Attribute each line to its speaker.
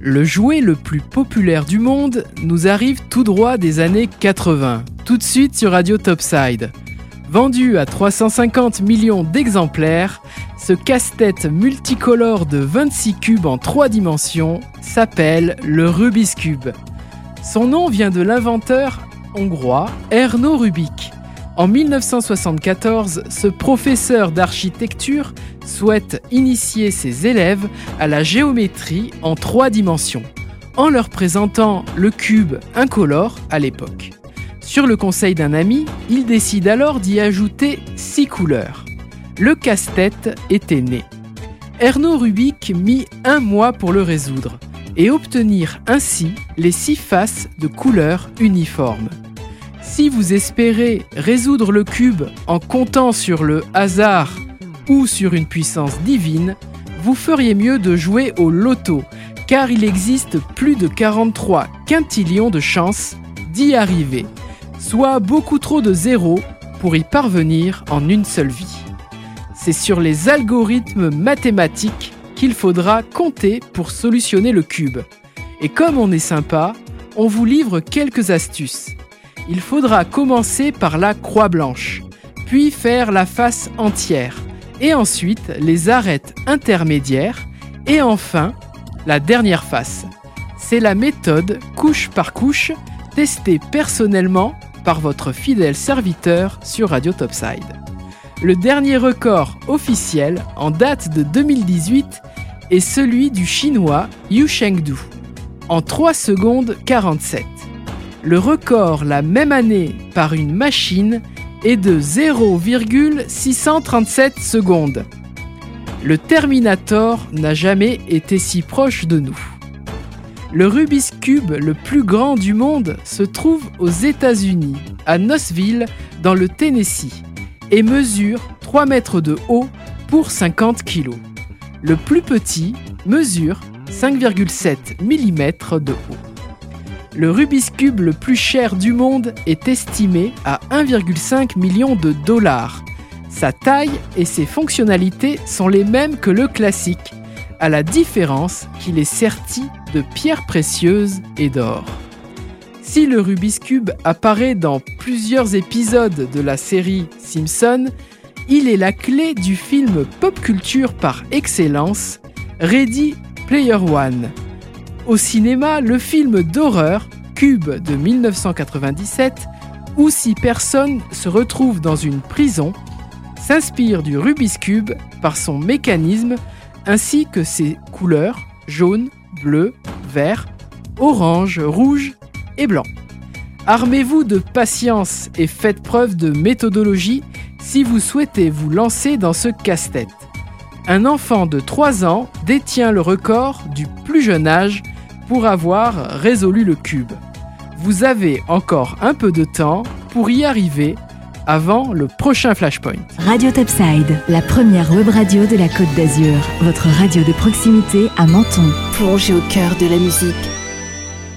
Speaker 1: Le jouet le plus populaire du monde nous arrive tout droit des années 80, tout de suite sur Radio Topside. Vendu à 350 millions d'exemplaires, ce casse-tête multicolore de 26 cubes en 3 dimensions s'appelle le Rubik's Cube. Son nom vient de l'inventeur hongrois Erno Rubik. En 1974, ce professeur d'architecture souhaite initier ses élèves à la géométrie en trois dimensions, en leur présentant le cube incolore à l'époque. Sur le conseil d'un ami, il décide alors d'y ajouter six couleurs. Le casse-tête était né. Erno Rubik mit un mois pour le résoudre et obtenir ainsi les six faces de couleurs uniformes. Si vous espérez résoudre le cube en comptant sur le hasard ou sur une puissance divine, vous feriez mieux de jouer au loto, car il existe plus de 43 quintillions de chances d'y arriver, soit beaucoup trop de zéros pour y parvenir en une seule vie. C'est sur les algorithmes mathématiques qu'il faudra compter pour solutionner le cube. Et comme on est sympa, on vous livre quelques astuces. Il faudra commencer par la croix blanche, puis faire la face entière, et ensuite les arêtes intermédiaires, et enfin la dernière face. C'est la méthode couche par couche testée personnellement par votre fidèle serviteur sur Radio Topside. Le dernier record officiel en date de 2018 est celui du chinois Yu Chengdu, en 3 secondes 47. Le record la même année par une machine est de 0,637 secondes. Le Terminator n'a jamais été si proche de nous. Le Rubik's Cube le plus grand du monde se trouve aux États-Unis, à Knoxville, dans le Tennessee, et mesure 3 mètres de haut pour 50 kg. Le plus petit mesure 5,7 mm de haut. Le Rubik's Cube le plus cher du monde est estimé à 1,5 million de dollars. Sa taille et ses fonctionnalités sont les mêmes que le classique, à la différence qu'il est serti de pierres précieuses et d'or. Si le Rubik's Cube apparaît dans plusieurs épisodes de la série Simpson, il est la clé du film pop culture par excellence, Ready Player One. Au cinéma, le film d'horreur Cube de 1997, où six personnes se retrouvent dans une prison, s'inspire du Rubik's Cube par son mécanisme ainsi que ses couleurs jaune, bleu, vert, orange, rouge et blanc. Armez-vous de patience et faites preuve de méthodologie si vous souhaitez vous lancer dans ce casse-tête. Un enfant de 3 ans détient le record du plus jeune âge pour avoir résolu le cube. Vous avez encore un peu de temps pour y arriver avant le prochain Flashpoint.
Speaker 2: Radio Topside, la première web radio de la Côte d'Azur, votre radio de proximité à Menton.
Speaker 3: Plongez au cœur de la musique